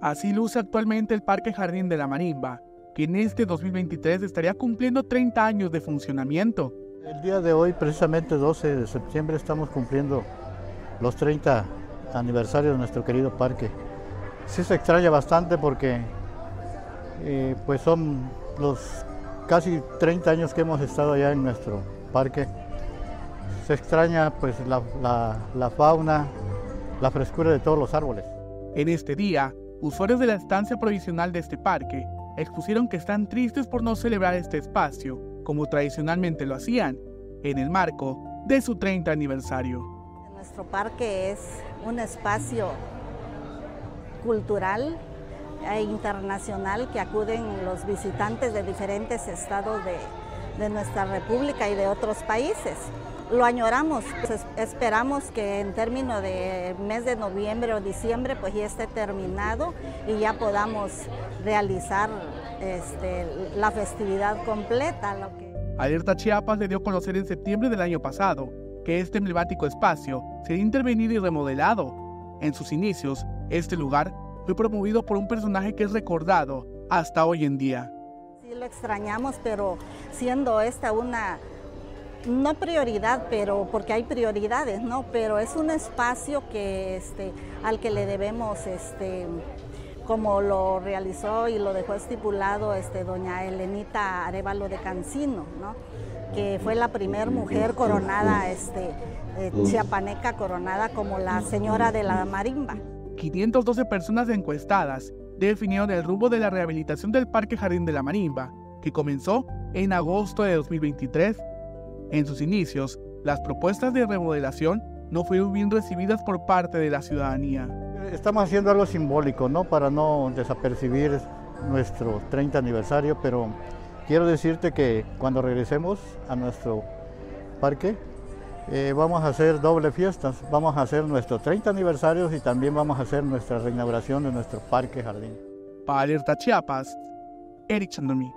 Así luce actualmente el Parque Jardín de la Marimba, que en este 2023 estaría cumpliendo 30 años de funcionamiento. El día de hoy, precisamente 12 de septiembre, estamos cumpliendo los 30 aniversarios de nuestro querido parque. Sí se extraña bastante porque eh, pues son los casi 30 años que hemos estado allá en nuestro parque. Se extraña pues la, la fauna, la frescura de todos los árboles. En este día, usuarios de la estancia provisional de este parque expusieron que están tristes por no celebrar este espacio como tradicionalmente lo hacían en el marco de su 30 aniversario. Nuestro parque es un espacio cultural e internacional que acuden los visitantes de diferentes estados de, de nuestra república y de otros países lo añoramos. Pues esperamos que en término de mes de noviembre o diciembre pues ya esté terminado y ya podamos realizar este, la festividad completa. Alerta Chiapas le dio a conocer en septiembre del año pasado que este emblemático espacio sería intervenido y remodelado. En sus inicios, este lugar fue promovido por un personaje que es recordado hasta hoy en día. Sí, lo extrañamos, pero siendo esta una no prioridad, pero porque hay prioridades, ¿no? Pero es un espacio que este, al que le debemos, este, como lo realizó y lo dejó estipulado este, doña Elenita Arevalo de Cancino, ¿no? que fue la primera mujer coronada, este, eh, chiapaneca coronada como la señora de la marimba. 512 personas encuestadas definieron el rumbo de la rehabilitación del Parque Jardín de la Marimba, que comenzó en agosto de 2023 en sus inicios, las propuestas de remodelación no fueron bien recibidas por parte de la ciudadanía. Estamos haciendo algo simbólico, ¿no? Para no desapercibir nuestro 30 aniversario, pero quiero decirte que cuando regresemos a nuestro parque, eh, vamos a hacer doble fiestas. Vamos a hacer nuestro 30 aniversario y también vamos a hacer nuestra reinauguración de nuestro parque jardín. Para Alerta Chiapas, Eric Chandomí.